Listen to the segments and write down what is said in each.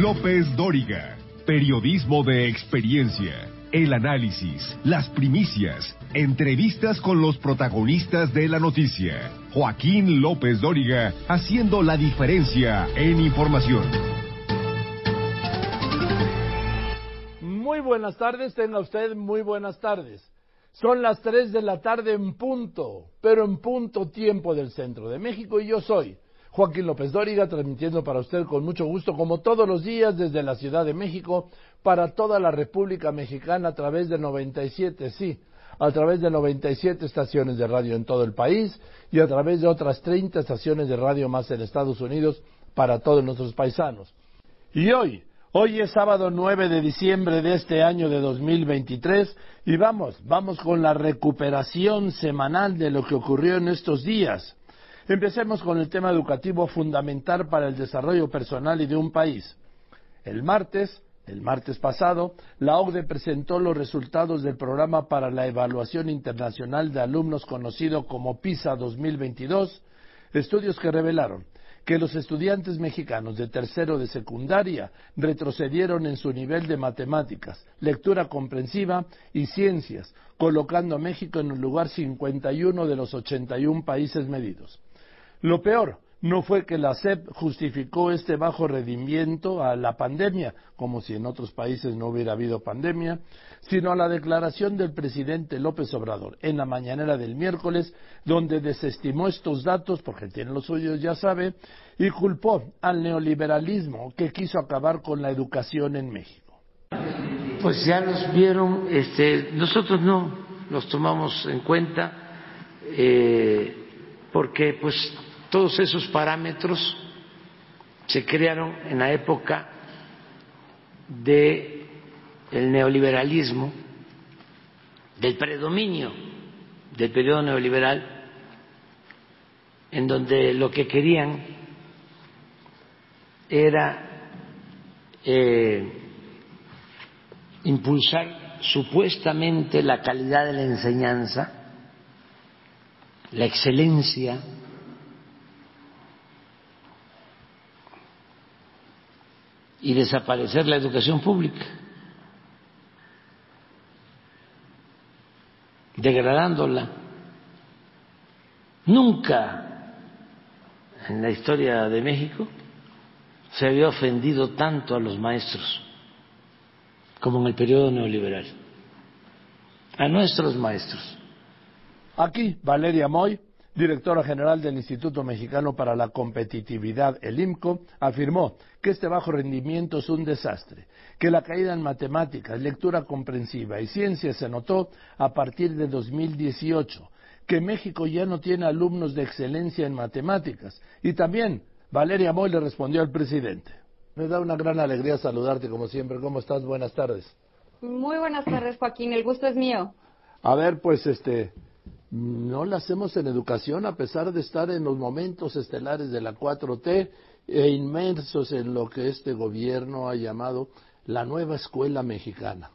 López Dóriga. Periodismo de experiencia. El análisis, las primicias, entrevistas con los protagonistas de la noticia. Joaquín López Dóriga haciendo la diferencia en información. Muy buenas tardes, tenga usted muy buenas tardes. Son las 3 de la tarde en punto, pero en punto tiempo del centro de México y yo soy Joaquín López Dóriga, transmitiendo para usted con mucho gusto, como todos los días, desde la Ciudad de México, para toda la República Mexicana a través de 97, sí, a través de 97 estaciones de radio en todo el país y a través de otras 30 estaciones de radio más en Estados Unidos para todos nuestros paisanos. Y hoy, hoy es sábado 9 de diciembre de este año de 2023 y vamos, vamos con la recuperación semanal de lo que ocurrió en estos días. Empecemos con el tema educativo fundamental para el desarrollo personal y de un país. El martes, el martes pasado, la OCDE presentó los resultados del programa para la evaluación internacional de alumnos conocido como PISA 2022, estudios que revelaron que los estudiantes mexicanos de tercero de secundaria retrocedieron en su nivel de matemáticas, lectura comprensiva y ciencias, colocando a México en el lugar 51 de los 81 países medidos. Lo peor no fue que la SEP justificó este bajo rendimiento a la pandemia, como si en otros países no hubiera habido pandemia, sino a la declaración del presidente López Obrador en la mañanera del miércoles, donde desestimó estos datos, porque tiene los suyos, ya sabe, y culpó al neoliberalismo que quiso acabar con la educación en México. Pues ya los vieron, este, nosotros no los tomamos en cuenta, eh, porque pues todos esos parámetros se crearon en la época del neoliberalismo, del predominio del periodo neoliberal, en donde lo que querían era eh, impulsar supuestamente la calidad de la enseñanza, la excelencia, y desaparecer la educación pública, degradándola. Nunca en la historia de México se había ofendido tanto a los maestros como en el periodo neoliberal, a nuestros maestros. Aquí, Valeria Moy, directora general del Instituto Mexicano para la Competitividad, el IMCO, afirmó que este bajo rendimiento es un desastre, que la caída en matemáticas, lectura comprensiva y ciencia se notó a partir de 2018, que México ya no tiene alumnos de excelencia en matemáticas y también Valeria Moy le respondió al presidente. Me da una gran alegría saludarte como siempre. ¿Cómo estás? Buenas tardes. Muy buenas tardes, Joaquín. El gusto es mío. A ver, pues este, no la hacemos en educación a pesar de estar en los momentos estelares de la 4T e inmersos en lo que este gobierno ha llamado la nueva escuela mexicana.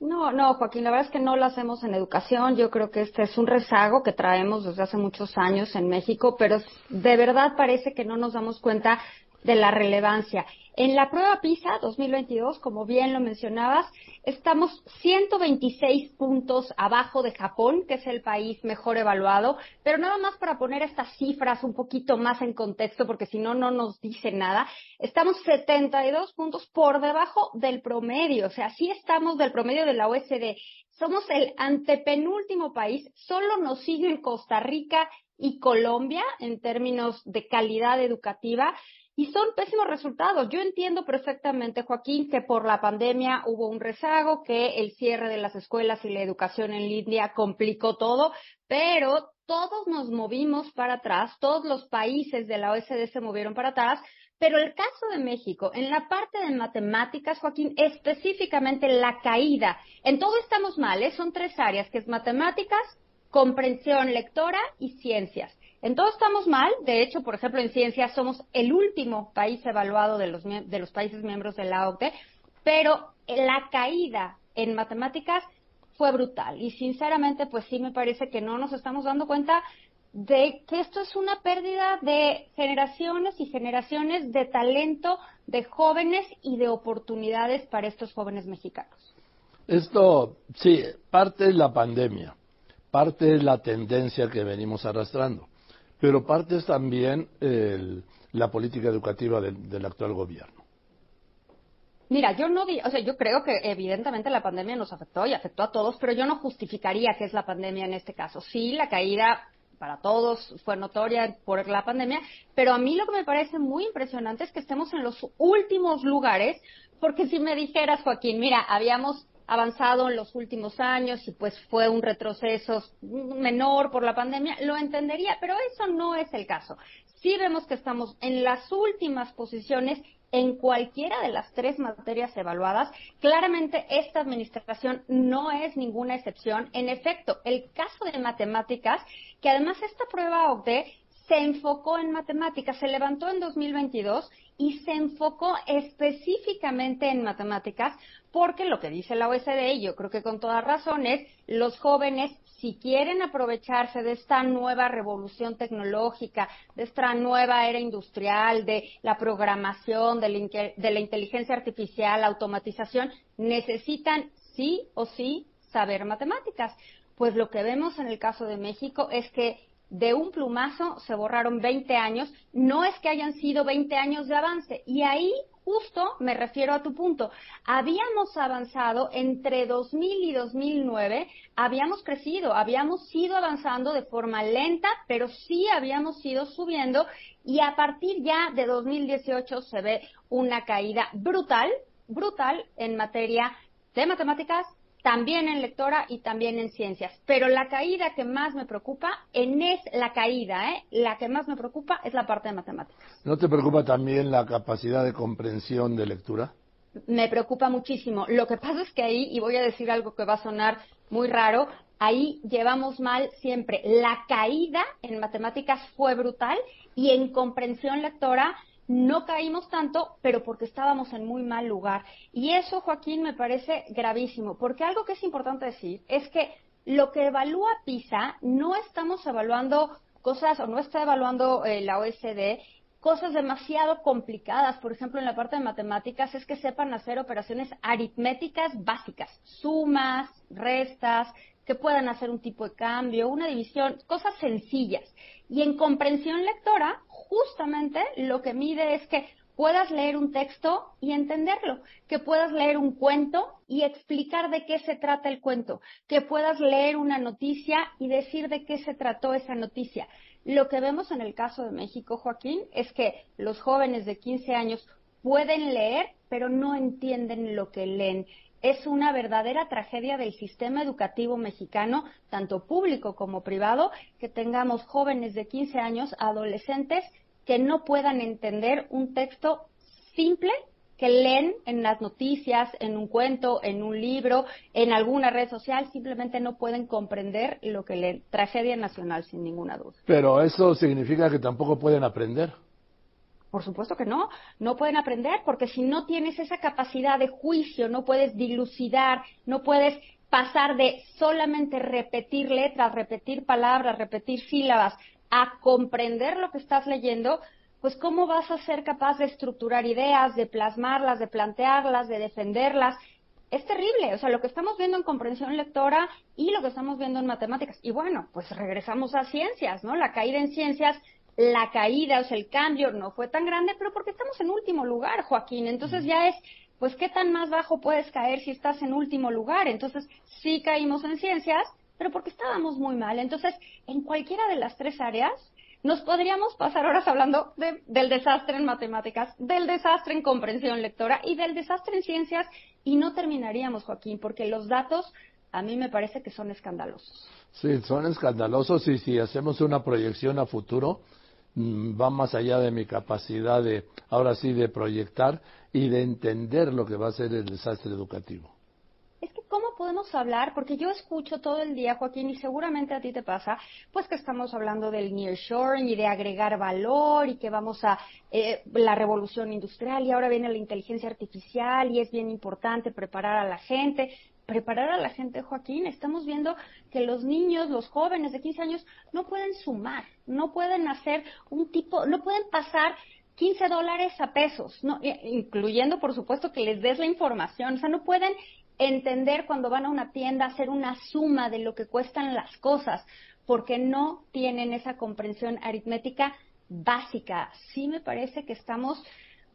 No, no, Joaquín, la verdad es que no la hacemos en educación. Yo creo que este es un rezago que traemos desde hace muchos años en México, pero de verdad parece que no nos damos cuenta de la relevancia. En la prueba PISA 2022, como bien lo mencionabas, estamos 126 puntos abajo de Japón, que es el país mejor evaluado, pero nada más para poner estas cifras un poquito más en contexto, porque si no, no nos dice nada, estamos 72 puntos por debajo del promedio, o sea, sí estamos del promedio de la OSD. Somos el antepenúltimo país, solo nos siguen Costa Rica y Colombia en términos de calidad educativa y son pésimos resultados. Yo entiendo perfectamente, Joaquín, que por la pandemia hubo un rezago, que el cierre de las escuelas y la educación en línea complicó todo, pero todos nos movimos para atrás, todos los países de la OSD se movieron para atrás, pero el caso de México, en la parte de matemáticas, Joaquín, específicamente la caída, en todo estamos mal, ¿eh? son tres áreas, que es matemáticas, comprensión lectora y ciencias. En todo estamos mal. De hecho, por ejemplo, en ciencias somos el último país evaluado de los, de los países miembros de la OCDE, pero la caída en matemáticas fue brutal. Y sinceramente, pues sí me parece que no nos estamos dando cuenta de que esto es una pérdida de generaciones y generaciones de talento, de jóvenes y de oportunidades para estos jóvenes mexicanos. Esto, sí, parte es la pandemia, parte es la tendencia que venimos arrastrando, pero parte es también la política educativa del actual gobierno. Mira, yo no o sea, yo creo que evidentemente la pandemia nos afectó y afectó a todos, pero yo no justificaría que es la pandemia en este caso. Sí, la caída para todos fue notoria por la pandemia, pero a mí lo que me parece muy impresionante es que estemos en los últimos lugares, porque si me dijeras, Joaquín, mira, habíamos avanzado en los últimos años y pues fue un retroceso menor por la pandemia, lo entendería, pero eso no es el caso. Sí vemos que estamos en las últimas posiciones en cualquiera de las tres materias evaluadas. Claramente esta administración no es ninguna excepción. En efecto, el caso de matemáticas, que además esta prueba OCDE se enfocó en matemáticas, se levantó en 2022 y se enfocó específicamente en matemáticas porque lo que dice la OSD, y yo creo que con todas razones, los jóvenes si quieren aprovecharse de esta nueva revolución tecnológica, de esta nueva era industrial, de la programación, de la, inteligencia artificial, automatización, necesitan sí o sí saber matemáticas. Pues lo que vemos en el caso de México es que de un plumazo se borraron 20 años, no es que hayan sido 20 años de avance. Y ahí justo me refiero a tu punto. Habíamos avanzado entre 2000 y 2009, habíamos crecido, habíamos ido avanzando de forma lenta, pero sí habíamos ido subiendo y a partir ya de 2018 se ve una caída brutal, brutal en materia de matemáticas, también en lectora y también en ciencias. Pero la caída que más me preocupa en es la caída, ¿eh? La que más me preocupa es la parte de matemáticas. ¿No te preocupa también la capacidad de comprensión de lectura? Me preocupa muchísimo. Lo que pasa es que ahí, y voy a decir algo que va a sonar muy raro, ahí llevamos mal siempre. La caída en matemáticas fue brutal y en comprensión lectora no caímos tanto, pero porque estábamos en muy mal lugar. Y eso, Joaquín, me parece gravísimo, porque algo que es importante decir es que lo que evalúa PISA no estamos evaluando cosas, o no está evaluando eh, la OSD, cosas demasiado complicadas. Por ejemplo, en la parte de matemáticas es que sepan hacer operaciones aritméticas básicas, sumas, restas, que puedan hacer un tipo de cambio, una división, cosas sencillas. Y en comprensión lectora, justamente lo que mide es que puedas leer un texto y entenderlo, que puedas leer un cuento y explicar de qué se trata el cuento, que puedas leer una noticia y decir de qué se trató esa noticia. Lo que vemos en el caso de México, Joaquín, es que los jóvenes de 15 años pueden leer, pero no entienden lo que leen es una verdadera tragedia del sistema educativo mexicano, tanto público como privado, que tengamos jóvenes de 15 años, adolescentes, que no puedan entender un texto simple que leen en las noticias, en un cuento, en un libro, en alguna red social, simplemente no pueden comprender lo que leen. Tragedia nacional, sin ninguna duda. Pero eso significa que tampoco pueden aprender. Por supuesto que no, no pueden aprender porque si no tienes esa capacidad de juicio, no puedes dilucidar, no puedes pasar de solamente repetir letras, repetir palabras, repetir sílabas, a comprender lo que estás leyendo, pues cómo vas a ser capaz de estructurar ideas, de plasmarlas, de plantearlas, de defenderlas. Es terrible, o sea, lo que estamos viendo en comprensión lectora y lo que estamos viendo en matemáticas. Y bueno, pues regresamos a ciencias, ¿no? La caída en ciencias la caída, o sea, el cambio no fue tan grande, pero porque estamos en último lugar, Joaquín. Entonces ya es, pues, ¿qué tan más bajo puedes caer si estás en último lugar? Entonces, sí caímos en ciencias, pero porque estábamos muy mal. Entonces, en cualquiera de las tres áreas, nos podríamos pasar horas hablando del desastre en matemáticas, del desastre en comprensión lectora y del desastre en ciencias y no terminaríamos, Joaquín, porque los datos a mí me parece que son escandalosos. Sí, son escandalosos y si hacemos una proyección a futuro, va más allá de mi capacidad de, ahora sí, de proyectar y de entender lo que va a ser el desastre educativo. Es que, ¿cómo podemos hablar? Porque yo escucho todo el día, Joaquín, y seguramente a ti te pasa, pues que estamos hablando del nearshoring y de agregar valor y que vamos a eh, la revolución industrial y ahora viene la inteligencia artificial y es bien importante preparar a la gente. Preparar a la gente, Joaquín. Estamos viendo que los niños, los jóvenes de 15 años, no pueden sumar, no pueden hacer un tipo, no pueden pasar 15 dólares a pesos, no, incluyendo, por supuesto, que les des la información. O sea, no pueden entender cuando van a una tienda, hacer una suma de lo que cuestan las cosas, porque no tienen esa comprensión aritmética básica. Sí me parece que estamos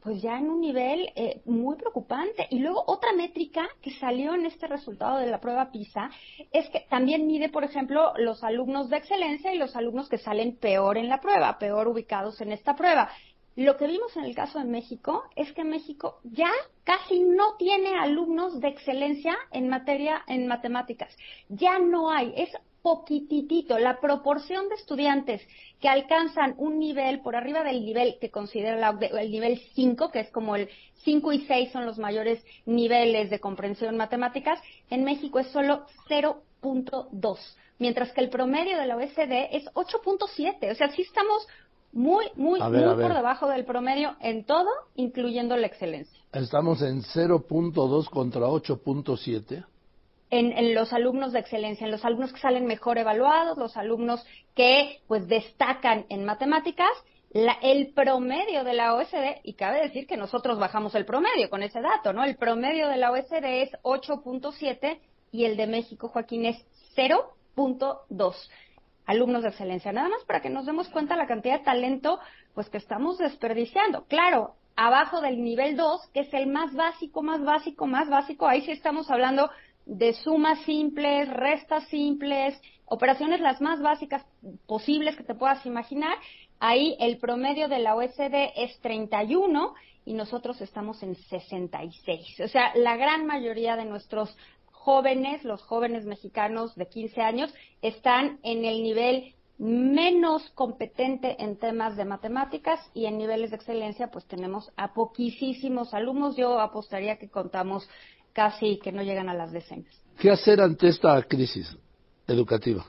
pues ya en un nivel eh, muy preocupante. Y luego otra métrica que salió en este resultado de la prueba PISA es que también mide, por ejemplo, los alumnos de excelencia y los alumnos que salen peor en la prueba, peor ubicados en esta prueba. Lo que vimos en el caso de México es que México ya casi no tiene alumnos de excelencia en materia en matemáticas. Ya no hay, es poquititito. La proporción de estudiantes que alcanzan un nivel por arriba del nivel que considera el nivel 5, que es como el 5 y 6 son los mayores niveles de comprensión matemáticas, en México es solo 0.2, mientras que el promedio de la OECD es 8.7. O sea, sí estamos muy, muy, muy por debajo del promedio en todo, incluyendo la excelencia. Estamos en 0.2 contra 8.7 en, los alumnos de excelencia, en los alumnos que salen mejor evaluados, los alumnos que pues destacan en matemáticas, el promedio de la OSD, y cabe decir que nosotros bajamos el promedio con ese dato, ¿no? El promedio de la OSD es 8.7 y el de México, Joaquín, es 0.2 alumnos de excelencia. Nada más para que nos demos cuenta la cantidad de talento pues que estamos desperdiciando. Claro, abajo del nivel 2, que es el más básico, más básico, más básico, ahí sí estamos hablando de sumas simples, restas simples, operaciones las más básicas posibles que te puedas imaginar. Ahí el promedio de la OSD es 31 y nosotros estamos en 66. O sea, la gran mayoría de nuestros jóvenes, los jóvenes mexicanos de 15 años, están en el nivel menos competente en temas de matemáticas y en niveles de excelencia pues tenemos a poquísimos alumnos. Yo apostaría que contamos casi que no llegan a las decenas. ¿Qué hacer ante esta crisis educativa?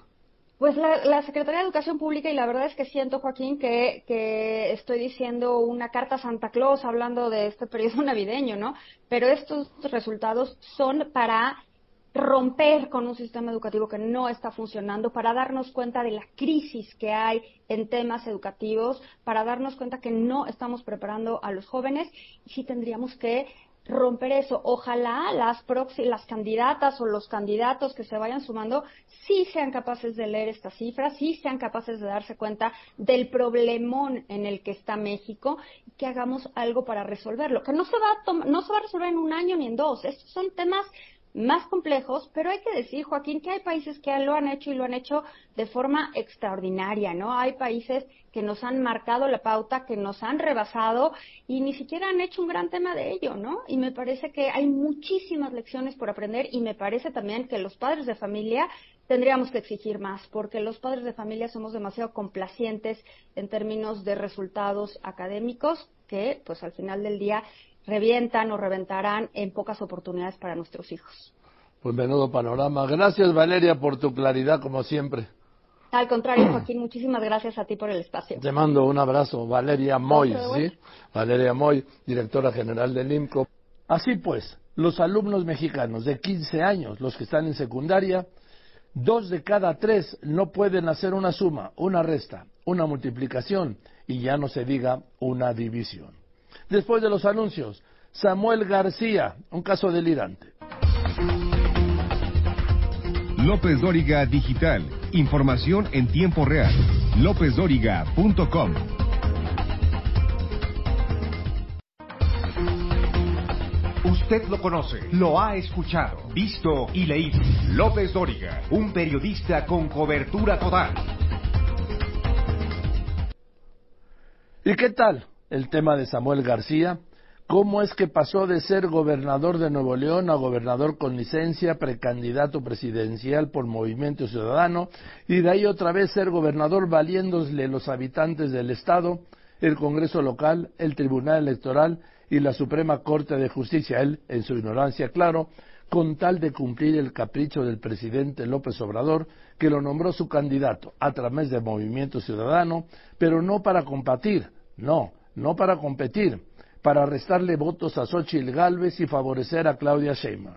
Pues la, Secretaría de Educación Pública, y la verdad es que siento, Joaquín, que, que estoy diciendo una carta a Santa Claus hablando de este periodo navideño, ¿no? Pero estos resultados son para romper con un sistema educativo que no está funcionando, para darnos cuenta de la crisis que hay en temas educativos, para darnos cuenta que no estamos preparando a los jóvenes y sí tendríamos que romper eso. Ojalá las, las candidatas o los candidatos que se vayan sumando sí sean capaces de leer estas cifras, sí sean capaces de darse cuenta del problemón en el que está México y que hagamos algo para resolverlo. Que no se va a, no se va a resolver en un año ni en dos. Estos son temas más complejos, pero hay que decir, Joaquín, que hay países que lo han hecho y lo han hecho de forma extraordinaria, ¿no? Hay países que nos han marcado la pauta, que nos han rebasado y ni siquiera han hecho un gran tema de ello, ¿no? Y me parece que hay muchísimas lecciones por aprender y me parece también que los padres de familia tendríamos que exigir más, porque los padres de familia somos demasiado complacientes en términos de resultados académicos que, pues al final del día, revientan o reventarán en pocas oportunidades para nuestros hijos. Pues menudo panorama. Gracias Valeria por tu claridad como siempre. Al contrario, Joaquín, muchísimas gracias a ti por el espacio. Te mando un abrazo, Valeria Moy, ¿sí? Valeria Moy, directora general del IMCO. Así pues, los alumnos mexicanos de 15 años, los que están en secundaria, dos de cada tres no pueden hacer una suma, una resta, una multiplicación y ya no se diga una división. Después de los anuncios, Samuel García, un caso delirante. López Dóriga Digital. Información en tiempo real. LópezDóriga.com. Usted lo conoce, lo ha escuchado, visto y leído. López Dóriga, un periodista con cobertura total. ¿Y qué tal? El tema de Samuel García, cómo es que pasó de ser gobernador de Nuevo León a gobernador con licencia, precandidato presidencial por Movimiento Ciudadano, y de ahí otra vez ser gobernador valiéndole los habitantes del Estado, el Congreso local, el Tribunal Electoral y la Suprema Corte de Justicia, él, en su ignorancia, claro, con tal de cumplir el capricho del presidente López Obrador, que lo nombró su candidato a través de Movimiento Ciudadano, pero no para combatir, no, no para competir, para restarle votos a Xochitl Galvez y favorecer a Claudia Sheinbaum.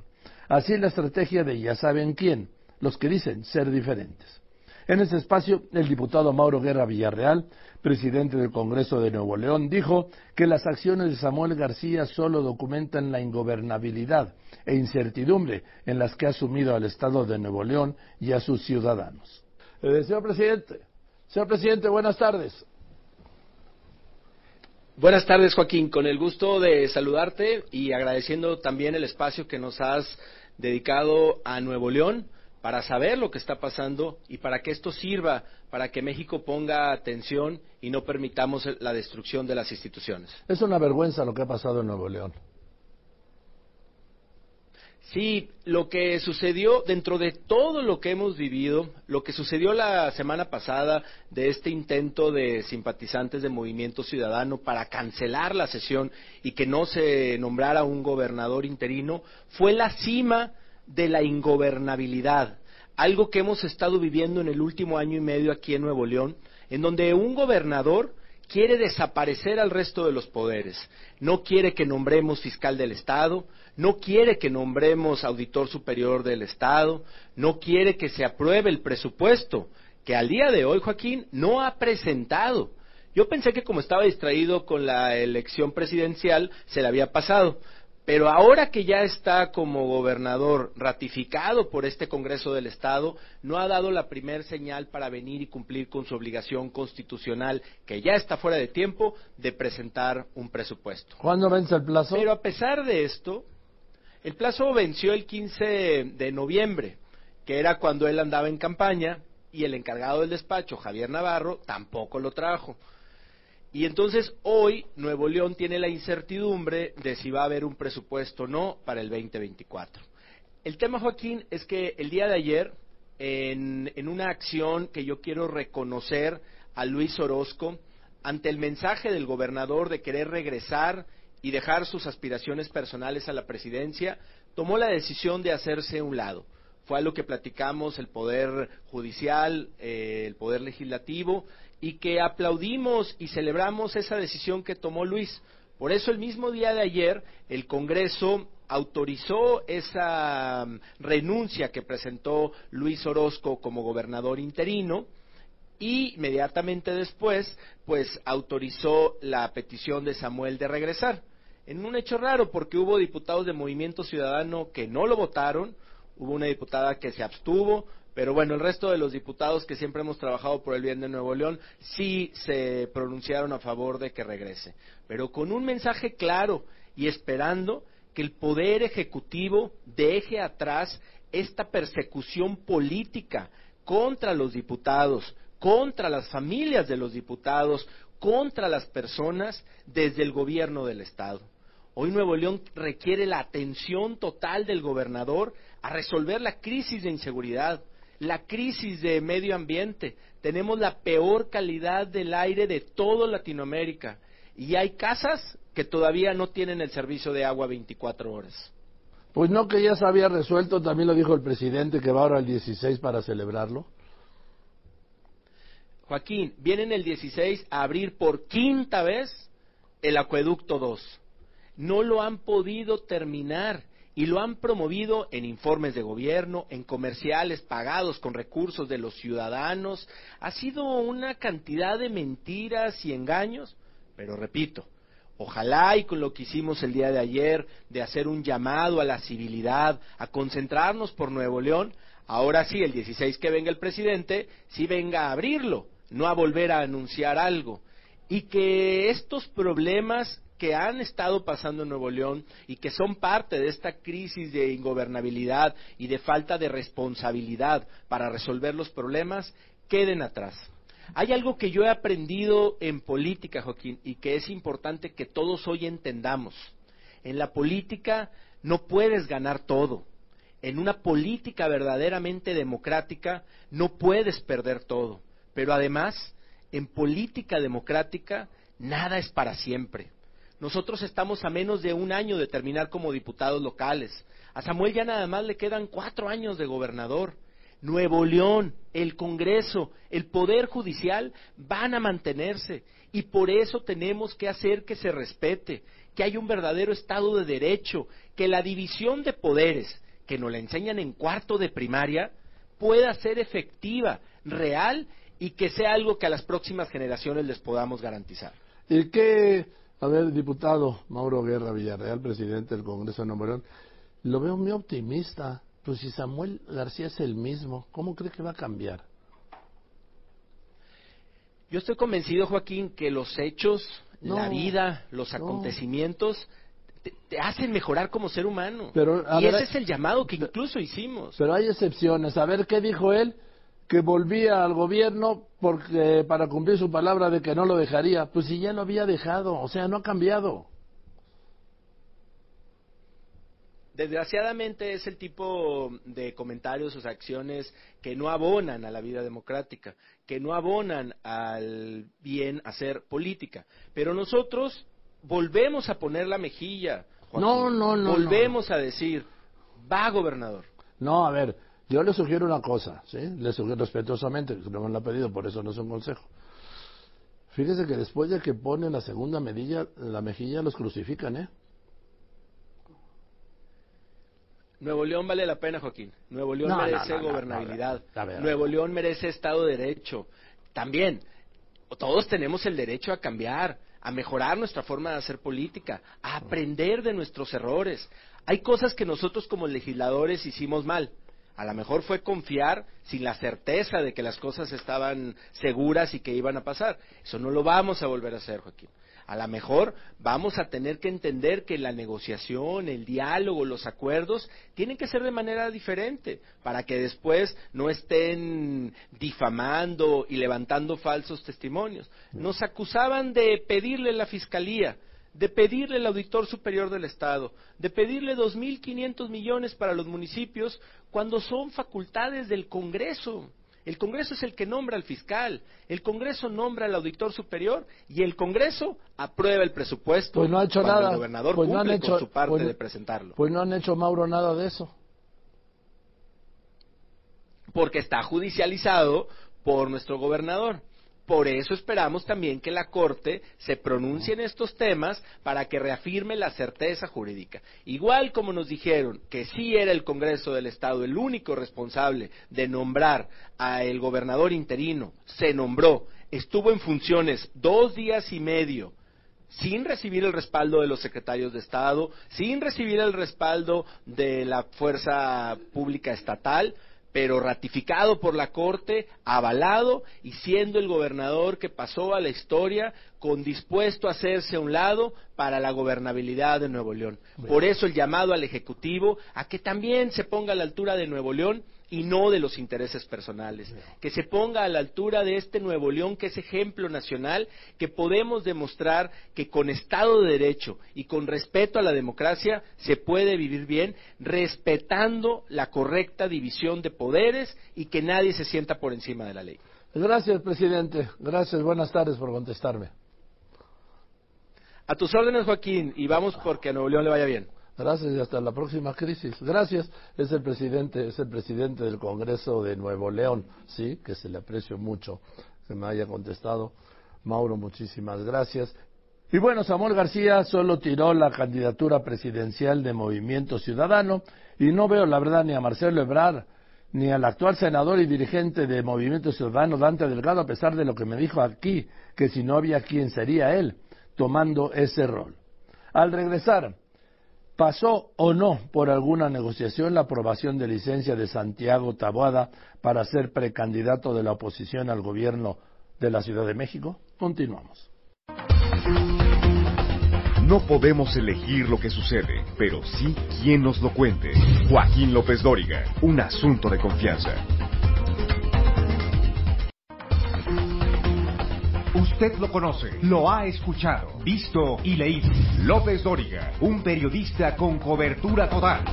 Así la estrategia de ya saben quién, los que dicen ser diferentes. En ese espacio, el diputado Mauro Guerra Villarreal, presidente del Congreso de Nuevo León, dijo que las acciones de Samuel García solo documentan la ingobernabilidad e incertidumbre en las que ha sumido al Estado de Nuevo León y a sus ciudadanos. Eh, señor presidente, señor presidente, buenas tardes. Buenas tardes, Joaquín. Con el gusto de saludarte y agradeciendo también el espacio que nos has dedicado a Nuevo León para saber lo que está pasando y para que esto sirva para que México ponga atención y no permitamos la destrucción de las instituciones. Es una vergüenza lo que ha pasado en Nuevo León. Sí, lo que sucedió dentro de todo lo que hemos vivido, lo que sucedió la semana pasada de este intento de simpatizantes de Movimiento Ciudadano para cancelar la sesión y que no se nombrara un gobernador interino, fue la cima de la ingobernabilidad, algo que hemos estado viviendo en el último año y medio aquí en Nuevo León, en donde un gobernador quiere desaparecer al resto de los poderes. No quiere que nombremos fiscal del Estado, no quiere que nombremos auditor superior del Estado, no quiere que se apruebe el presupuesto, que al día de hoy, Joaquín, no ha presentado. Yo pensé que como estaba distraído con la elección presidencial, se le había pasado. Pero ahora que ya está como gobernador ratificado por este Congreso del Estado, no ha dado la primer señal para venir y cumplir con su obligación constitucional, que ya está fuera de tiempo, de presentar un presupuesto. ¿Cuándo vence el plazo? Pero a pesar de esto, el plazo venció el 15 de noviembre, que era cuando él andaba en campaña, y el encargado del despacho, Javier Navarro, tampoco lo trajo. Y entonces hoy Nuevo León tiene la incertidumbre de si va a haber un presupuesto o no para el 2024. El tema, Joaquín, es que el día de ayer, en, en una acción que yo quiero reconocer a Luis Orozco, ante el mensaje del gobernador de querer regresar y dejar sus aspiraciones personales a la presidencia, tomó la decisión de hacerse un lado. Fue a lo que platicamos el Poder Judicial, eh, el Poder Legislativo, y que aplaudimos y celebramos esa decisión que tomó Luis. Por eso el mismo día de ayer el Congreso autorizó esa mm, renuncia que presentó Luis Orozco como gobernador interino y inmediatamente después pues autorizó la petición de Samuel de regresar. En un hecho raro porque hubo diputados de Movimiento Ciudadano que no lo votaron, hubo una diputada que se abstuvo, pero bueno, el resto de los diputados que siempre hemos trabajado por el bien de Nuevo León sí se pronunciaron a favor de que regrese, pero con un mensaje claro y esperando que el Poder Ejecutivo deje atrás esta persecución política contra los diputados, contra las familias de los diputados, contra las personas desde el gobierno del Estado. Hoy Nuevo León requiere la atención total del gobernador a resolver la crisis de inseguridad, la crisis de medio ambiente, tenemos la peor calidad del aire de toda Latinoamérica y hay casas que todavía no tienen el servicio de agua 24 horas. Pues no que ya se había resuelto, también lo dijo el presidente que va ahora el 16 para celebrarlo. Joaquín, vienen el 16 a abrir por quinta vez el acueducto 2. No lo han podido terminar y lo han promovido en informes de gobierno, en comerciales pagados con recursos de los ciudadanos. Ha sido una cantidad de mentiras y engaños, pero repito, ojalá y con lo que hicimos el día de ayer de hacer un llamado a la civilidad, a concentrarnos por Nuevo León, ahora sí, el 16 que venga el presidente, sí venga a abrirlo, no a volver a anunciar algo. Y que estos problemas que han estado pasando en Nuevo León y que son parte de esta crisis de ingobernabilidad y de falta de responsabilidad para resolver los problemas queden atrás. Hay algo que yo he aprendido en política, Joaquín, y que es importante que todos hoy entendamos. En la política no puedes ganar todo. En una política verdaderamente democrática no puedes perder todo. Pero además, en política democrática nada es para siempre. Nosotros estamos a menos de un año de terminar como diputados locales. A Samuel ya nada más le quedan cuatro años de gobernador. Nuevo León, el Congreso, el Poder Judicial van a mantenerse y por eso tenemos que hacer que se respete, que haya un verdadero Estado de Derecho, que la división de poderes que nos la enseñan en cuarto de primaria pueda ser efectiva, real y que sea algo que a las próximas generaciones les podamos garantizar. ¿Y qué, a ver, diputado Mauro Guerra Villarreal, presidente del Congreso de Nuevo León, lo veo muy optimista. Pues si Samuel García es el mismo, ¿cómo cree que va a cambiar? Yo estoy convencido, Joaquín, que los hechos, la vida, los acontecimientos te, hacen mejorar como ser humano. Pero, y ese es el llamado que incluso hicimos. Pero hay excepciones. A ver, ¿qué dijo él? Que volvía al gobierno porque para cumplir su palabra de que no lo dejaría. Pues si ya lo había dejado, o sea, no ha cambiado. Desgraciadamente es el tipo de comentarios o acciones que no abonan a la vida democrática, que no abonan al bien hacer política. Pero nosotros volvemos a poner la mejilla. no, no, no. Volvemos a decir, va gobernador. No, a ver, yo le sugiero una cosa, ¿sí? Le sugiero respetuosamente, que no me lo ha pedido, por eso no es un consejo. Fíjese que después de que ponen la segunda medilla, la mejilla los crucifican, ¿eh? Nuevo León vale la pena, Joaquín. Nuevo León merece gobernabilidad. Nuevo León merece Estado de Derecho. También, todos tenemos el derecho a cambiar, a mejorar nuestra forma de hacer política, a aprender de nuestros errores. Hay cosas que nosotros como legisladores hicimos mal. A lo mejor fue confiar sin la certeza de que las cosas estaban seguras y que iban a pasar. Eso no lo vamos a volver a hacer, Joaquín. A lo mejor vamos a tener que entender que la negociación, el diálogo, los acuerdos tienen que ser de manera diferente para que después no estén difamando y levantando falsos testimonios. Nos acusaban de pedirle la fiscalía, de pedirle al auditor superior del Estado, de pedirle 2.500 millones para los municipios cuando son facultades del Congreso. El Congreso es el que nombra al fiscal, el Congreso nombra al auditor superior y el Congreso aprueba el presupuesto. Pues no ha hecho nada. El gobernador pues no han hecho, su parte pues de presentarlo. Pues no han hecho Mauro nada de eso. Porque está judicializado por nuestro gobernador. Por eso esperamos también que la Corte se pronuncie en estos temas para que reafirme la certeza jurídica. Igual como nos dijeron que sí era el Congreso del Estado el único responsable de nombrar al gobernador interino, se nombró, estuvo en funciones dos días y medio sin recibir el respaldo de los secretarios de Estado, sin recibir el respaldo de la fuerza pública estatal, pero ratificado por la Corte, avalado y siendo el gobernador que pasó a la historia con dispuesto a hacerse a un lado para la gobernabilidad de Nuevo León. Por eso el llamado al Ejecutivo a que también se ponga a la altura de Nuevo León y no de los intereses personales. Que se ponga a la altura de este Nuevo León que es ejemplo nacional, que podemos demostrar que con Estado de Derecho y con respeto a la democracia se puede vivir bien, respetando la correcta división de poderes y que nadie se sienta por encima de la ley. Gracias, presidente. Gracias. Buenas tardes por contestarme. A tus órdenes, Joaquín, y vamos porque a Nuevo León le vaya bien. Gracias y hasta la próxima crisis. Gracias. Es el presidente, es el presidente del Congreso de Nuevo León, sí, que se le aprecio mucho que me haya contestado. Mauro, muchísimas gracias. Y bueno, Samuel García solo tiró la candidatura presidencial de Movimiento Ciudadano y no veo la verdad ni a Marcelo Ebrard ni al actual senador y dirigente de Movimiento Ciudadano, Dante Delgado, a pesar de lo que me dijo aquí, que si no había quién sería él tomando ese rol. Al regresar, ¿Pasó o no por alguna negociación la aprobación de licencia de Santiago Taboada para ser precandidato de la oposición al gobierno de la Ciudad de México? Continuamos. No podemos elegir lo que sucede, pero sí quién nos lo cuente. Joaquín López Dóriga, un asunto de confianza. Usted lo conoce, lo ha escuchado, visto y leído. López Dóriga, un periodista con cobertura total.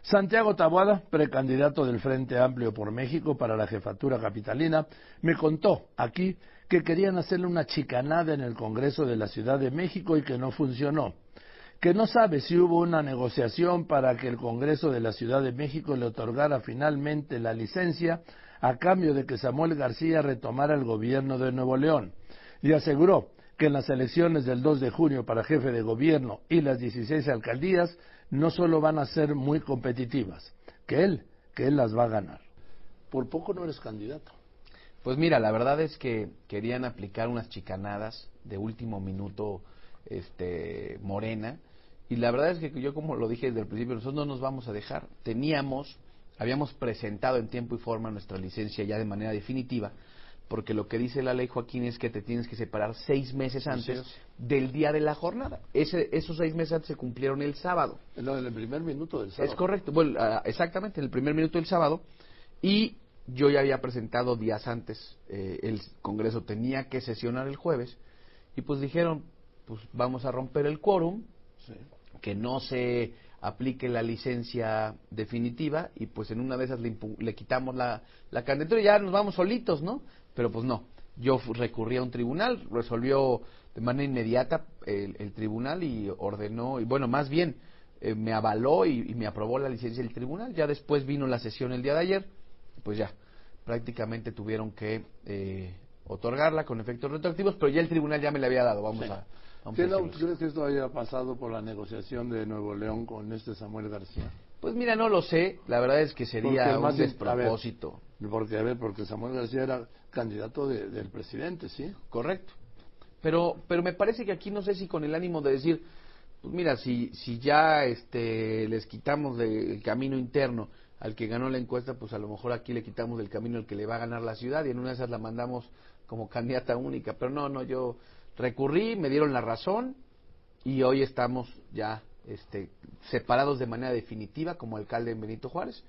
Santiago Taboada, precandidato del Frente Amplio por México para la jefatura capitalina, me contó aquí que querían hacerle una chicanada en el Congreso de la Ciudad de México y que no funcionó. Que no sabe si hubo una negociación para que el Congreso de la Ciudad de México le otorgara finalmente la licencia a cambio de que Samuel García retomara el gobierno de Nuevo León, y aseguró que en las elecciones del 2 de junio para jefe de gobierno y las 16 alcaldías no solo van a ser muy competitivas, que él, que él las va a ganar. Por poco no eres candidato. Pues mira, la verdad es que querían aplicar unas chicanadas de último minuto este Morena y la verdad es que yo como lo dije desde el principio, nosotros no nos vamos a dejar. Teníamos, habíamos presentado en tiempo y forma nuestra licencia ya de manera definitiva, porque lo que dice la ley Joaquín es que te tienes que separar seis meses antes del día de la jornada. Ese, esos seis meses antes se cumplieron el sábado. En el primer minuto del sábado. Es correcto, bueno, ah, exactamente, en el primer minuto del sábado. Y yo ya había presentado días antes, eh, el Congreso tenía que sesionar el jueves, y pues dijeron, pues vamos a romper el quórum, que no se aplique la licencia definitiva y pues en una de esas le, quitamos la, la, candidatura y ya nos vamos solitos, ¿no? Pero pues no, yo recurrí a un tribunal, resolvió de manera inmediata el, tribunal y ordenó, y bueno, más bien eh, me avaló y, me aprobó la licencia del tribunal, ya después vino la sesión el día de ayer, pues ya, prácticamente tuvieron que eh, otorgarla con efectos retroactivos, pero ya el tribunal ya me la había dado, vamos a ¿Qué crees que esto haya pasado por la negociación de Nuevo León con este Samuel García? Pues mira, no lo sé. La verdad es que sería un despropósito. porque, a ver, porque Samuel García era candidato del presidente, ¿sí? Correcto. Pero, pero me parece que aquí no sé si con el ánimo de decir, pues mira, si, si ya este, les quitamos del camino interno al que ganó la encuesta, pues a lo mejor aquí le quitamos del camino al que le va a ganar la ciudad y en una de esas la mandamos como candidata única. Pero no, no, yo recurrí, me dieron la razón y hoy estamos ya este, separados de manera definitiva como alcalde en Benito Juárez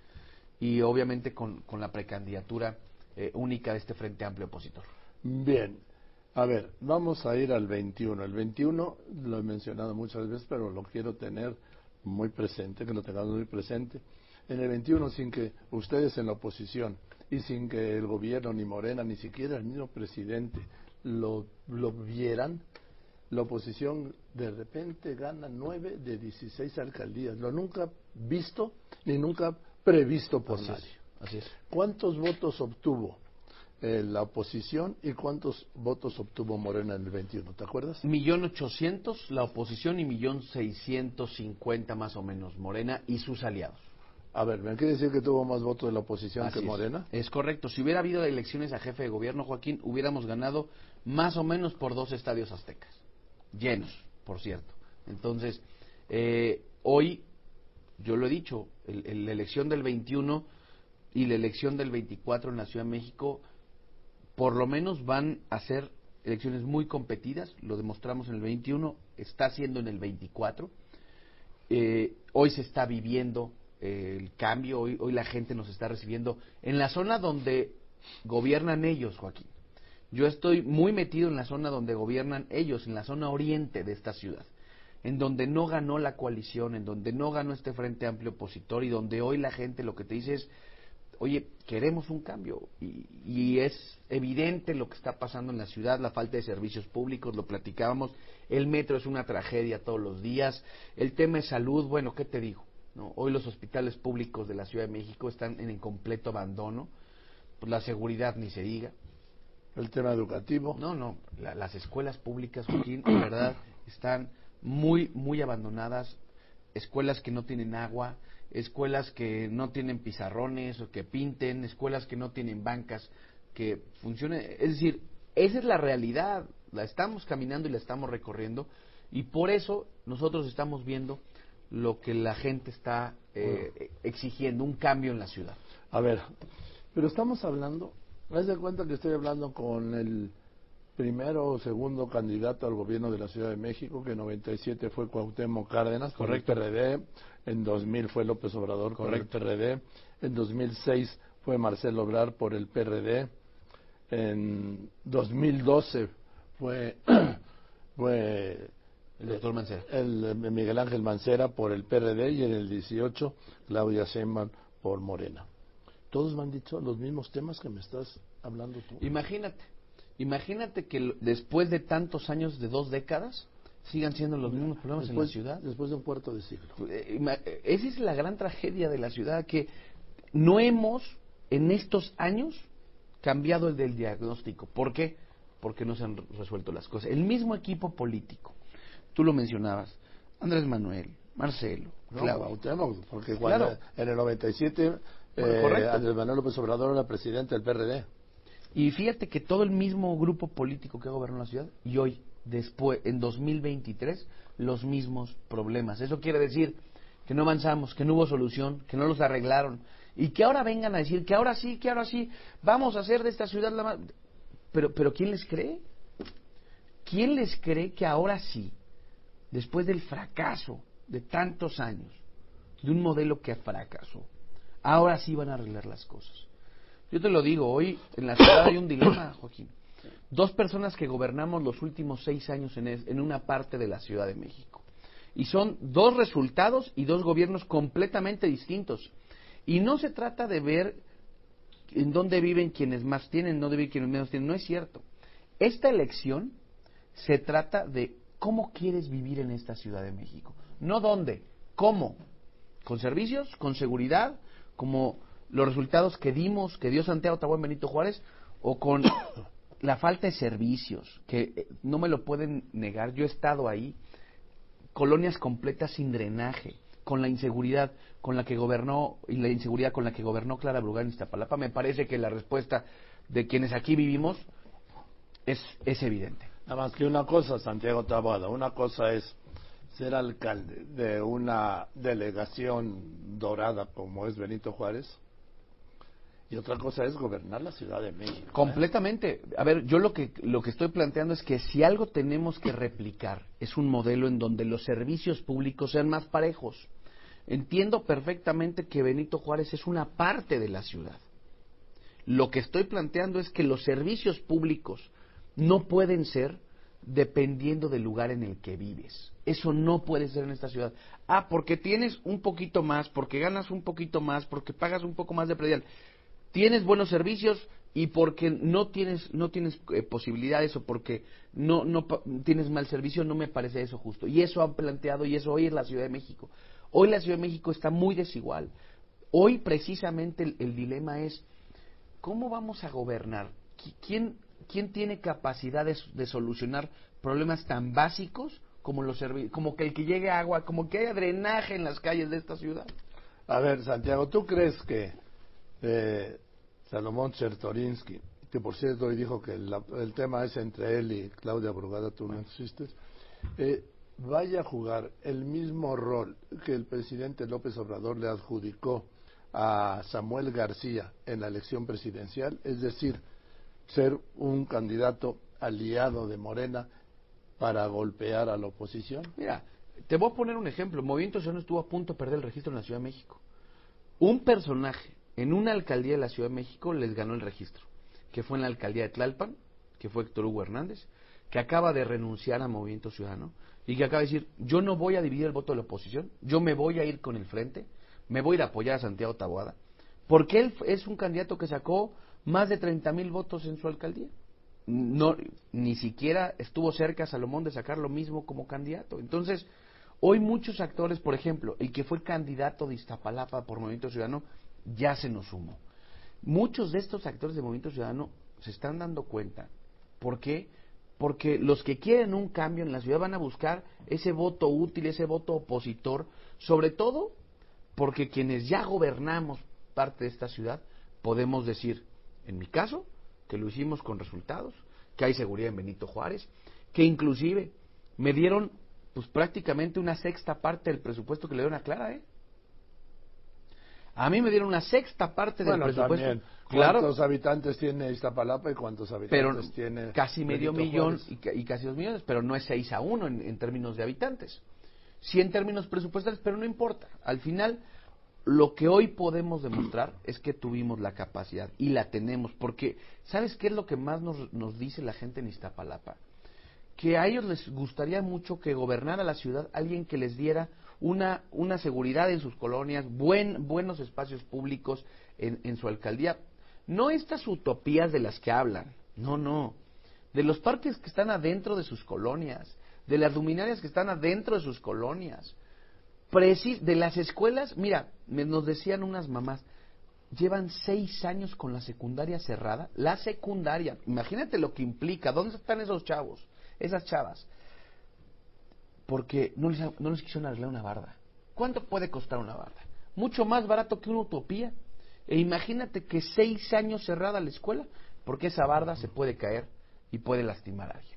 y obviamente con, con la precandidatura eh, única de este Frente Amplio Opositor. Bien, a ver, vamos a ir al 21. El 21 lo he mencionado muchas veces, pero lo quiero tener muy presente, que lo tengamos muy presente. En el 21, sin que ustedes en la oposición y sin que el gobierno, ni Morena, ni siquiera el mismo presidente lo, lo vieran, la oposición de repente gana nueve de 16 alcaldías. Lo nunca visto ni nunca previsto por nadie. así es. ¿Cuántos votos obtuvo eh, la oposición y cuántos votos obtuvo Morena en el 21? ¿Te acuerdas? Millón ochocientos la oposición y millón seiscientos cincuenta más o menos Morena y sus aliados. A ver, ¿me quiere decir que tuvo más votos de la oposición que Morena? Es. correcto. Si hubiera habido elecciones a jefe de gobierno, Joaquín, hubiéramos ganado más o menos por dos estadios aztecas. Llenos, por cierto. Entonces, eh, hoy, yo lo he dicho, la elección del 21 y la elección del 24 en la Ciudad de México, por lo menos van a ser elecciones muy competidas. Lo demostramos en el 21, está siendo en el 24. Eh, hoy se está viviendo el cambio, hoy, hoy la gente nos está recibiendo en la zona donde gobiernan ellos, Joaquín. Yo estoy muy metido en la zona donde gobiernan ellos, en la zona oriente de esta ciudad, en donde no ganó la coalición, en donde no ganó este Frente Amplio opositor y donde hoy la gente lo que te dice es, oye, queremos un cambio y, y, es evidente lo que está pasando en la ciudad, la falta de servicios públicos, lo platicábamos, el metro es una tragedia todos los días, el tema de salud, bueno, ¿qué te digo? Hoy los hospitales públicos de la Ciudad de México están en completo abandono, pues la seguridad ni se diga. El tema educativo. No, no, las escuelas públicas, Joaquín, en verdad, están muy, muy abandonadas. Escuelas que no tienen agua, escuelas que no tienen pizarrones o que pinten, escuelas que no tienen bancas que funcionen. Es decir, esa es la realidad, la estamos caminando y la estamos recorriendo y por eso nosotros estamos viendo lo que la gente está eh, exigiendo, un cambio en la ciudad. A ver, pero estamos hablando, me de cuenta que estoy hablando con el primero o segundo candidato al gobierno de la Ciudad de México, que en 97 fue Cuauhtémoc Cárdenas, el PRD, en 2000 fue López Obrador el PRD, en 2006 fue Marcelo Obrar por el PRD, en 2012 fue, fue el doctor Mancera. El, Miguel Ángel Mancera por el PRD y en el 18 Claudia Sheinbaum por Morena. Todos me han dicho los mismos temas que me estás hablando tú. Imagínate, imagínate que después de tantos años, de dos décadas, sigan siendo los mismos problemas en la ciudad. Después de un cuarto de siglo. Eh, eh, esa es la gran tragedia de la ciudad, que no hemos en estos años cambiado el del diagnóstico. ¿Por qué? porque no se han resuelto las cosas. El mismo equipo político, tú lo mencionabas, Andrés Manuel, Marcelo, No, Claudio. Porque cuando Claro. en el 97 Bueno, eh, correcto. Andrés Manuel López Obrador era presidente del PRD. Y fíjate que todo el mismo grupo político que ha gobernado la ciudad y hoy, después, en 2023, los mismos problemas. Eso quiere decir que no avanzamos, que no hubo solución, que no los arreglaron y que ahora vengan a decir que ahora sí, que ahora sí, vamos a hacer de esta ciudad la más... Pero, pero ¿quién les cree? ¿Quién les cree que ahora sí, después del fracaso de tantos años, de un modelo que fracasó, ahora sí van a arreglar las cosas? Yo te lo digo, hoy en la ciudad hay un dilema, Joaquín. Dos personas que gobernamos los últimos seis años en, es- en una parte de la Ciudad de México. Y son dos resultados y dos gobiernos completamente distintos. Y no se trata de ver en dónde viven quienes más tienen, dónde viven quienes menos tienen. No es cierto. Esta elección se trata de cómo quieres vivir en esta Ciudad de México. No dónde, cómo. Con servicios, con seguridad, como los resultados que dimos, que dio Santiago Tahuán Benito Juárez, o con la falta de servicios, que eh, no me lo pueden negar. Yo he estado ahí, colonias completas sin drenaje, con la inseguridad con la que gobernó y la inseguridad con la que gobernó Clara Brugán en Iztapalapa, me parece que la respuesta de quienes aquí vivimos es, es evidente. Nada más que una cosa, Santiago Taboada, una cosa es ser alcalde de una delegación dorada como es Benito Juárez y otra cosa es gobernar la Ciudad de México. ¿eh? Completamente. A ver, yo lo que, lo que estoy planteando es que si algo tenemos que replicar es un modelo en donde los servicios públicos sean más parejos. Entiendo perfectamente que Benito Juárez es una parte de la ciudad. Lo que estoy planteando es que los servicios públicos no pueden ser dependiendo del lugar en el que vives. Eso no puede ser en esta ciudad. Ah, porque tienes un poquito más, porque ganas un poquito más, porque pagas un poco más de predial. Tienes buenos servicios y porque no tienes no tienes eh, posibilidades o porque no no tienes mal servicio no me parece eso justo. Y eso han planteado y eso hoy es la Ciudad de México. Hoy la Ciudad de México está muy desigual. Hoy precisamente el, dilema es ¿cómo vamos a gobernar? ¿Qui- ¿Quién, quién tiene capacidad de, solucionar problemas tan básicos como los como que el que llegue agua, como que haya drenaje en las calles de esta ciudad? A ver, Santiago, ¿tú crees que eh, Salomón Chertorinsky, que por cierto hoy dijo que la- el tema es entre él y Claudia Brugada, tú no insistes, eh, vaya a jugar el mismo rol que el presidente López Obrador le adjudicó a Samuel García en la elección presidencial, es decir, ser un candidato aliado de Morena para golpear a la oposición? Mira, te voy a poner un ejemplo. Movimiento Ciudadano estuvo a punto de perder el registro en la Ciudad de México. Un personaje en una alcaldía de la Ciudad de México les ganó el registro, que fue en la alcaldía de Tlalpan, que fue Héctor Hugo Hernández, que acaba de renunciar a Movimiento Ciudadano y que acaba de decir, yo no voy a dividir el voto de la oposición, yo me voy a ir con el frente, me voy a ir a apoyar a Santiago Taboada, porque él es un candidato que sacó más de 30 mil votos en su alcaldía. No, ni siquiera estuvo cerca Salomón de sacar lo mismo como candidato. Entonces, hoy muchos actores, por ejemplo, el que fue candidato de Iztapalapa por Movimiento Ciudadano, ya se nos sumó. Muchos de estos actores de Movimiento Ciudadano se están dando cuenta. ¿Por qué? Porque los que quieren un cambio en la ciudad van a buscar ese voto útil, ese voto opositor, sobre todo porque quienes ya gobernamos parte de esta ciudad podemos decir, en mi caso, que lo hicimos con resultados, que hay seguridad en Benito Juárez, que inclusive me dieron pues prácticamente una sexta parte del presupuesto que le dieron a Clara, ¿eh? A mí me dieron una sexta parte del Bueno, presupuesto. también. Claro, ¿Cuántos habitantes tiene Iztapalapa y cuántos pero habitantes tiene casi medio millón y, ca- y casi dos millones, pero no es seis a uno en, en términos de habitantes. Sí en términos presupuestales, pero no importa. Al final, lo que hoy podemos demostrar es que tuvimos la capacidad y la tenemos, porque ¿sabes qué es lo que más nos, nos dice la gente en Iztapalapa? Que a ellos les gustaría mucho que gobernara la ciudad alguien que les diera una, una seguridad en sus colonias, buen, buenos espacios públicos en, en su alcaldía. No estas utopías de las que hablan, no, no. De los parques que están adentro de sus colonias, de las luminarias que están adentro de sus colonias, Precis- de las escuelas, mira, me- nos decían unas mamás, llevan seis años con la secundaria cerrada. La secundaria, imagínate lo que implica. ¿Dónde están esos chavos? Esas chavas. Porque no les, no les quisieron arreglar una barda. ¿Cuánto puede costar una barda? Mucho más barato que una utopía. E imagínate que seis años cerrada la escuela, porque esa barda se puede caer y puede lastimar a alguien.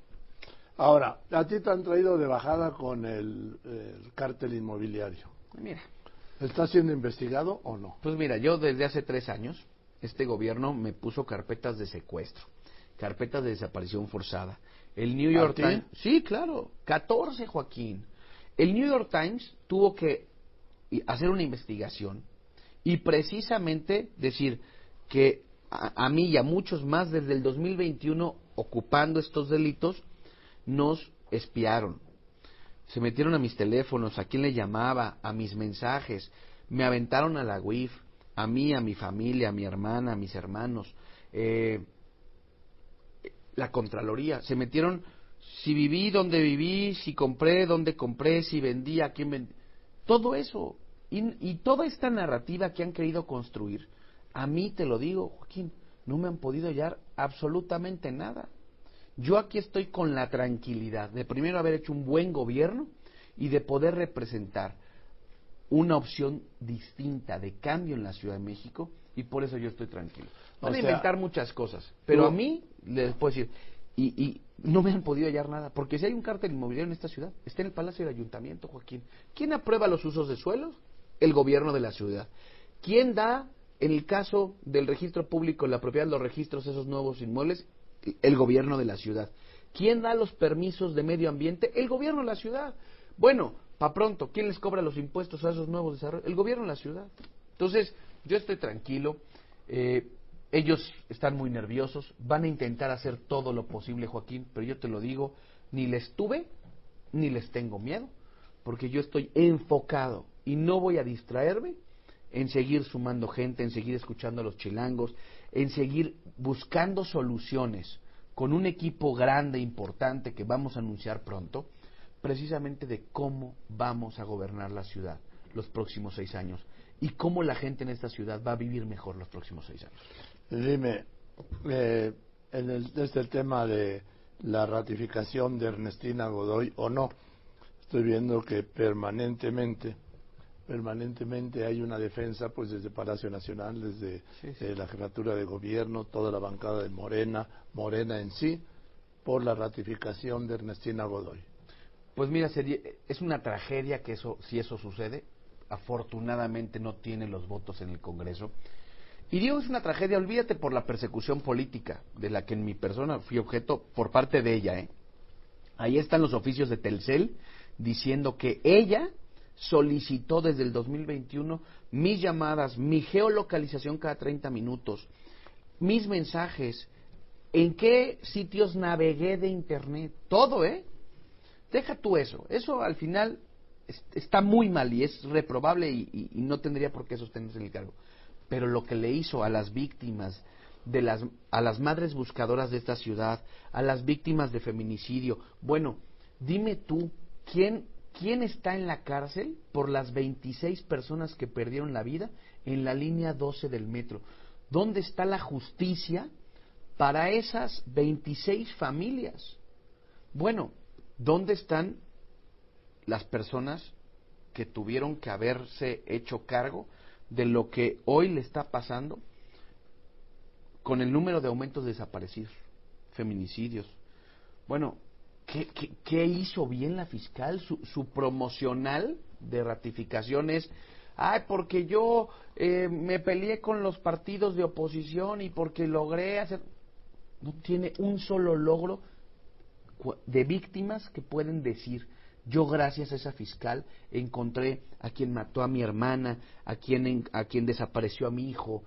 Ahora, a ti te han traído de bajada con el, el cártel inmobiliario. Mira, ¿Está siendo investigado o no? Pues mira, yo desde hace tres años, este gobierno me puso carpetas de secuestro, carpetas de desaparición forzada. El New York ti? Times, sí, claro, 14, Joaquín. El New York Times tuvo que hacer una investigación y precisamente decir que a, a mí y a muchos más desde el 2021 ocupando estos delitos nos espiaron, se metieron a mis teléfonos, a quién le llamaba, a mis mensajes, me aventaron a la WIF, a mí, a mi familia, a mi hermana, a mis hermanos, eh, la Contraloría, se metieron si viví, dónde viví, si compré, dónde compré, si vendí, a quién vendí, todo eso, y, y toda esta narrativa que han querido construir, a mí te lo digo, Joaquín, no me han podido hallar absolutamente nada. Yo aquí estoy con la tranquilidad de primero haber hecho un buen gobierno y de poder representar una opción distinta de cambio en la Ciudad de México y por eso yo estoy tranquilo. Van a inventar muchas cosas, pero a mí les puedo decir, y, y no me han podido hallar nada, porque si hay un cártel inmobiliario en esta ciudad, está en el Palacio del Ayuntamiento, Joaquín. ¿Quién aprueba los usos de suelos? El gobierno de la ciudad. ¿Quién da, en el caso del registro público, la propiedad de los registros, esos nuevos inmuebles? El gobierno de la ciudad. ¿Quién da los permisos de medio ambiente? El gobierno de la ciudad. Bueno, para pronto, ¿quién les cobra los impuestos a esos nuevos desarrollos? El gobierno de la ciudad. Entonces, yo estoy tranquilo. eh, ellos están muy nerviosos. Van a intentar hacer todo lo posible, Joaquín, pero yo te lo digo, ni les tuve, ni les tengo miedo, porque yo estoy enfocado y no voy a distraerme en seguir sumando gente, en seguir escuchando a los chilangos, en seguir buscando soluciones con un equipo grande, importante, que vamos a anunciar pronto, precisamente de cómo vamos a gobernar la ciudad los próximos seis años y cómo la gente en esta ciudad va a vivir mejor los próximos seis años. Dime, eh, en el, desde el tema de la ratificación de Ernestina Godoy o no, estoy viendo que permanentemente, permanentemente hay una defensa, pues desde Palacio Nacional, desde Sí, sí. eh, la jefatura de gobierno, toda la bancada de Morena, Morena en sí, por la ratificación de Ernestina Godoy. Pues mira, sería- es una tragedia que eso, si eso sucede, afortunadamente no tiene los votos en el Congreso. Y digo es una tragedia, olvídate por la persecución política de la que en mi persona fui objeto por parte de ella. ¿eh? Ahí están los oficios de Telcel diciendo que ella solicitó desde el 2021 mis llamadas, mi geolocalización cada 30 minutos, mis mensajes, en qué sitios navegué de internet, todo, ¿eh? Deja tú eso, eso al final es- está muy mal y es reprobable y, y- y no tendría por qué sostenerse en el cargo. Pero lo que le hizo a las víctimas, de las, a las madres buscadoras de esta ciudad, a las víctimas de feminicidio, bueno, dime tú, ¿quién, quién está en la cárcel por las 26 personas que perdieron la vida en la línea 12 del metro? ¿Dónde está la justicia para esas 26 familias? Bueno, ¿dónde están las personas que tuvieron que haberse hecho cargo de lo que hoy le está pasando con el número de aumentos de desaparecidos, feminicidios? Bueno, ¿qué, qué, qué hizo bien la fiscal? Su, su promocional de ratificación es, ay, porque yo eh, me peleé con los partidos de oposición y porque logré hacer... No tiene un solo logro de víctimas que pueden decir, yo gracias a esa fiscal encontré a quien mató a mi hermana, a quien, en- a quien desapareció a mi hijo.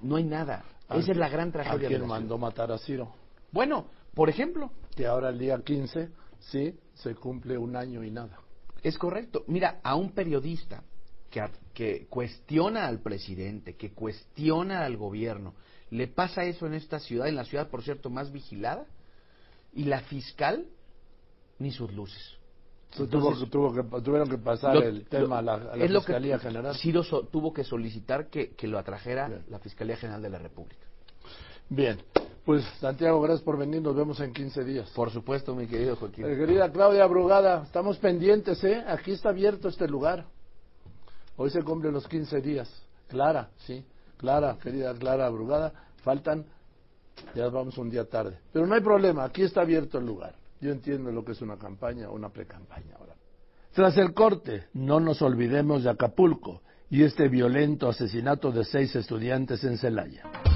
No hay nada. Esa es la gran ¿A tragedia. quién la mandó matar a Ciro? Bueno, por ejemplo, Que ahora el día 15, sí, se cumple un año y nada. Es correcto. Mira, a un periodista que, que cuestiona al presidente, que cuestiona al gobierno, le pasa eso en esta ciudad, en la ciudad, por cierto, más vigilada, y la fiscal, ni sus luces. Tuvo, Entonces, tuvo que, tuvieron que pasar lo- el tema a la, a Fiscalía que General. Ciro so- tuvo que solicitar que, que lo atrajera Bien. la Fiscalía General de la República. Bien, pues Santiago, gracias por venir, nos vemos en 15 días. Por supuesto, mi querido Joaquín. Eh, querida Claudia Brugada, estamos pendientes, ¿eh? Aquí está abierto este lugar. Hoy se cumplen los 15 días. Clara, sí, Clara, querida Clara Brugada, faltan, ya vamos un día tarde. Pero no hay problema, aquí está abierto el lugar. Yo entiendo lo que es una campaña o una precampaña ahora. Tras el corte, no nos olvidemos de Acapulco y este violento asesinato de seis estudiantes en Celaya.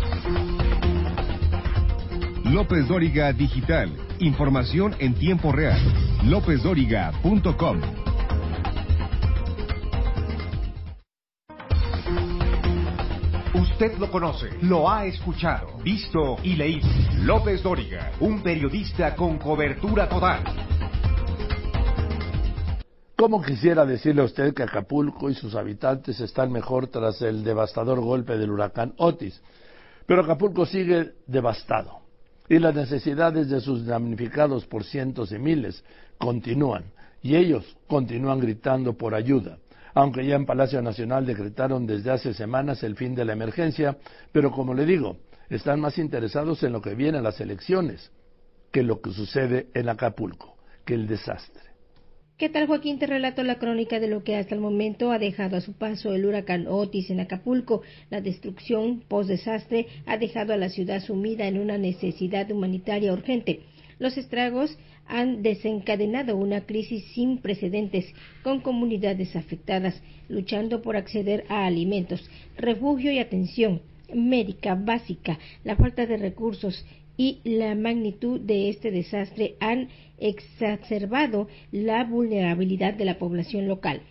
López Dóriga Digital. Información en tiempo real. LópezDóriga.com. Usted lo conoce, lo ha escuchado, visto y leído. López Dóriga, un periodista con cobertura total. ¿Cómo quisiera decirle a usted que Acapulco y sus habitantes están mejor tras el devastador golpe del huracán Otis? Pero Acapulco sigue devastado y las necesidades de sus damnificados por cientos y miles continúan y ellos continúan gritando por ayuda. Aunque ya en Palacio Nacional decretaron desde hace semanas el fin de la emergencia, pero como le digo, están más interesados en lo que viene a las elecciones que lo que sucede en Acapulco, que el desastre. ¿Qué tal Joaquín? Te relato la crónica de lo que hasta el momento ha dejado a su paso el huracán Otis en Acapulco. La destrucción post-desastre ha dejado a la ciudad sumida en una necesidad humanitaria urgente. Los estragos han desencadenado una crisis sin precedentes, con comunidades afectadas luchando por acceder a alimentos, refugio y atención médica básica. La falta de recursos y la magnitud de este desastre han exacerbado la vulnerabilidad de la población local.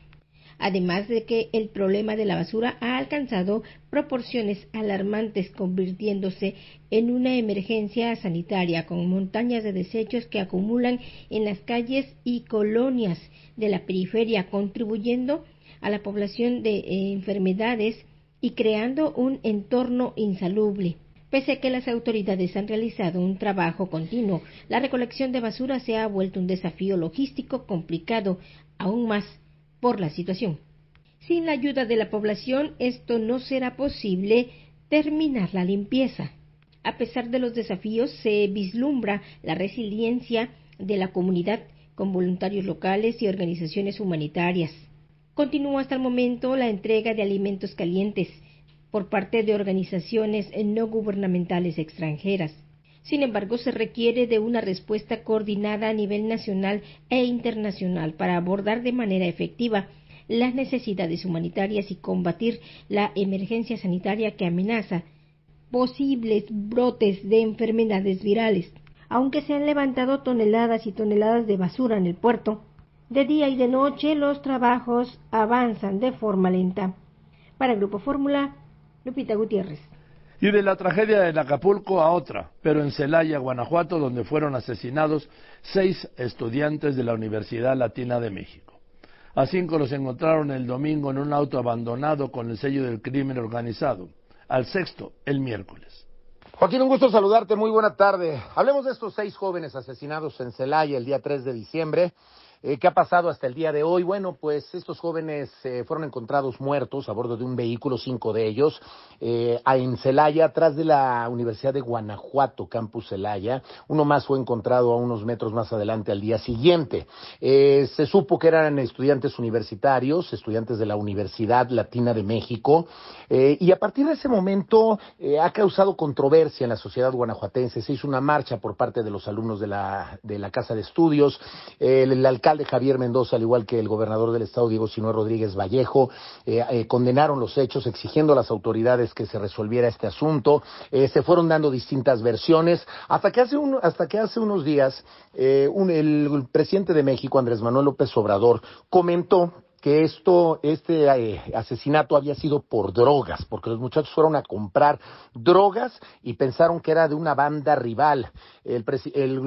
Además de que el problema de la basura ha alcanzado proporciones alarmantes, convirtiéndose en una emergencia sanitaria con montañas de desechos que acumulan en las calles y colonias de la periferia, contribuyendo a la población de eh, enfermedades y creando un entorno insalubre. Pese a que las autoridades han realizado un trabajo continuo, la recolección de basura se ha vuelto un desafío logístico complicado aún más por la situación. Sin la ayuda de la población, esto no será posible terminar la limpieza. A pesar de los desafíos, se vislumbra la resiliencia de la comunidad con voluntarios locales y organizaciones humanitarias. Continúa hasta el momento la entrega de alimentos calientes por parte de organizaciones no gubernamentales extranjeras. Sin embargo, se requiere de una respuesta coordinada a nivel nacional e internacional para abordar de manera efectiva las necesidades humanitarias y combatir la emergencia sanitaria que amenaza posibles brotes de enfermedades virales. Aunque se han levantado toneladas y toneladas de basura en el puerto, de día y de noche los trabajos avanzan de forma lenta. Para el Grupo Fórmula, Lupita Gutiérrez. Y de la tragedia en Acapulco a otra, pero en Celaya, Guanajuato, donde fueron asesinados seis estudiantes de la Universidad Latina de México. A cinco los encontraron el domingo en un auto abandonado con el sello del crimen organizado. Al sexto, el miércoles. Joaquín, un gusto saludarte. Muy buena tarde. Hablemos de estos seis jóvenes asesinados en Celaya el día 3 de diciembre. Eh, ¿Qué ha pasado hasta el día de hoy? Bueno, pues estos jóvenes eh, fueron encontrados muertos a bordo de un vehículo, cinco de ellos, eh, en Celaya, atrás de la Universidad de Guanajuato, Campus Celaya. Uno más fue encontrado a unos metros más adelante al día siguiente. Eh, se supo que eran estudiantes universitarios, estudiantes de la Universidad Latina de México, eh, y a partir de ese momento eh, ha causado controversia en la sociedad guanajuatense. Se hizo una marcha por parte de los alumnos de la, de la Casa de Estudios. el, el alcalde Javier Mendoza, al igual que el gobernador del estado, Diego Sinue Rodríguez Vallejo, eh, eh, condenaron los hechos, exigiendo a las autoridades que se resolviera este asunto. Eh, se fueron dando distintas versiones, hasta que hace, un, hasta que hace unos días un, el presidente de México, Andrés Manuel López Obrador, comentó que esto, este eh, asesinato había sido por drogas, porque los muchachos fueron a comprar drogas y pensaron que era de una banda rival. El,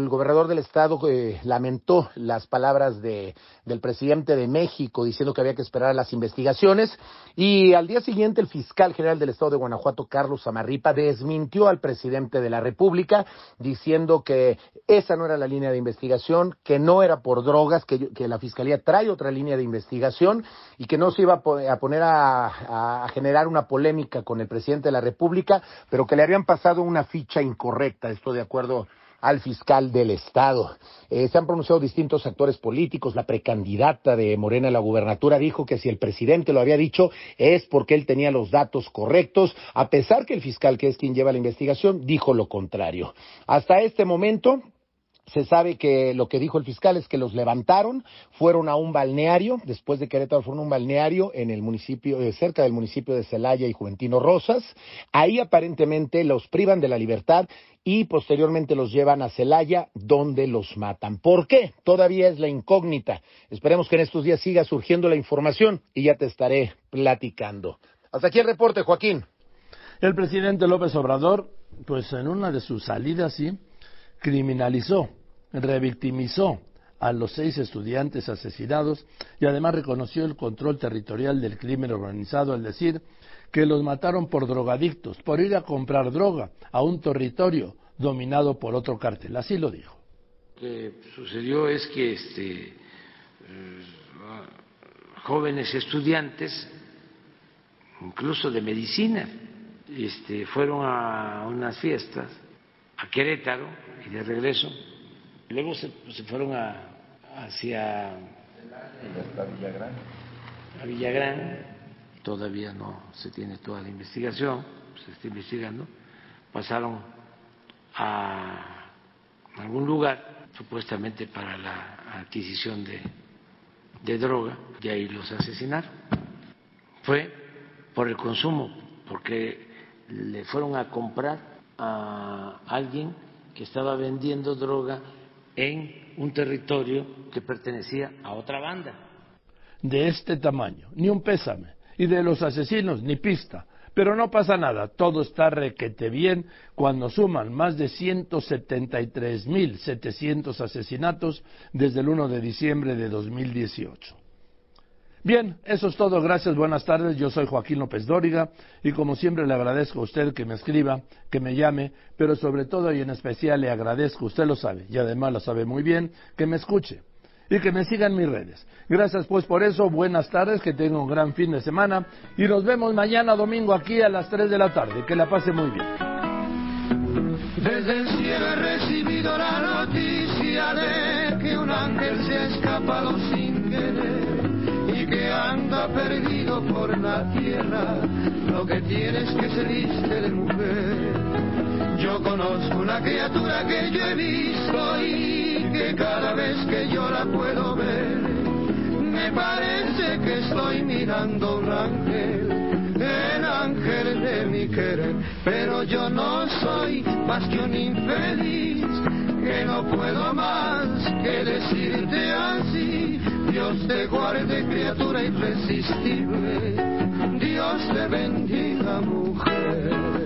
gobernador del estado eh, lamentó las palabras de, del presidente de México diciendo que había que esperar a las investigaciones y al día siguiente el fiscal general del estado de Guanajuato, Carlos Amarripa, desmintió al presidente de la República diciendo que esa no era la línea de investigación, que no era por drogas, que la fiscalía trae otra línea de investigación y que no se iba a, poner a, generar una polémica con el presidente de la República, pero que le habían pasado una ficha incorrecta, esto de acuerdo al fiscal del Estado. Eh, se han pronunciado distintos actores políticos. La precandidata de Morena a la gubernatura dijo que si el presidente lo había dicho es porque él tenía los datos correctos, a pesar que el fiscal, que es quien lleva la investigación, dijo lo contrario. Hasta este momento, se sabe que lo que dijo el fiscal es que los levantaron, fueron a un balneario, después de Querétaro fueron un balneario en el municipio, eh, cerca del municipio de Celaya y Juventino Rosas. Ahí aparentemente los privan de la libertad y posteriormente los llevan a Celaya, donde los matan. ¿Por qué? Todavía es la incógnita. Esperemos que en estos días siga surgiendo la información y ya te estaré platicando. Hasta aquí el reporte, Joaquín. El presidente López Obrador, pues en una de sus salidas, sí, criminalizó revictimizó a los seis estudiantes asesinados y además reconoció el control territorial del crimen organizado al decir que los mataron por drogadictos, por ir a comprar droga a un territorio dominado por otro cártel. Así lo dijo. Lo que sucedió es que este, eh, jóvenes estudiantes, incluso de medicina, este, fueron a unas fiestas a Querétaro y de regreso Luego se, se fueron a, hacia Villagrán. a Villagrán, todavía no se tiene toda la investigación, se está investigando, pasaron a algún lugar, supuestamente para la adquisición de, de droga, y ahí los asesinaron. Fue por el consumo, porque le fueron a comprar a alguien que estaba vendiendo droga en un territorio que pertenecía a otra banda. De este tamaño, ni un pésame. Y de los asesinos, ni pista. Pero no pasa nada, todo está requete bien cuando suman más de 173.700 asesinatos desde el 1 de diciembre de 2018. Bien, eso es todo. Gracias, buenas tardes. Yo soy Joaquín López Dóriga y como siempre le agradezco a usted que me escriba, que me llame, pero sobre todo y en especial le agradezco, usted lo sabe y además lo sabe muy bien, que me escuche y que me siga en mis redes. Gracias pues por eso, buenas tardes, que tenga un gran fin de semana y nos vemos mañana domingo aquí a las 3 de la tarde. Que la pase muy bien. Desde el cielo he recibido la noticia de que un ángel se ha escapado sin querer que anda perdido por la tierra, lo que tienes que se viste de mujer. Yo conozco una criatura que yo he visto y que cada vez que yo la puedo ver, me parece que estoy mirando un ángel, el ángel de mi querer, pero yo no soy más que un infeliz, que no puedo más que decirte así Dios te guarde, criatura irresistible. Dios te bendiga, mujer.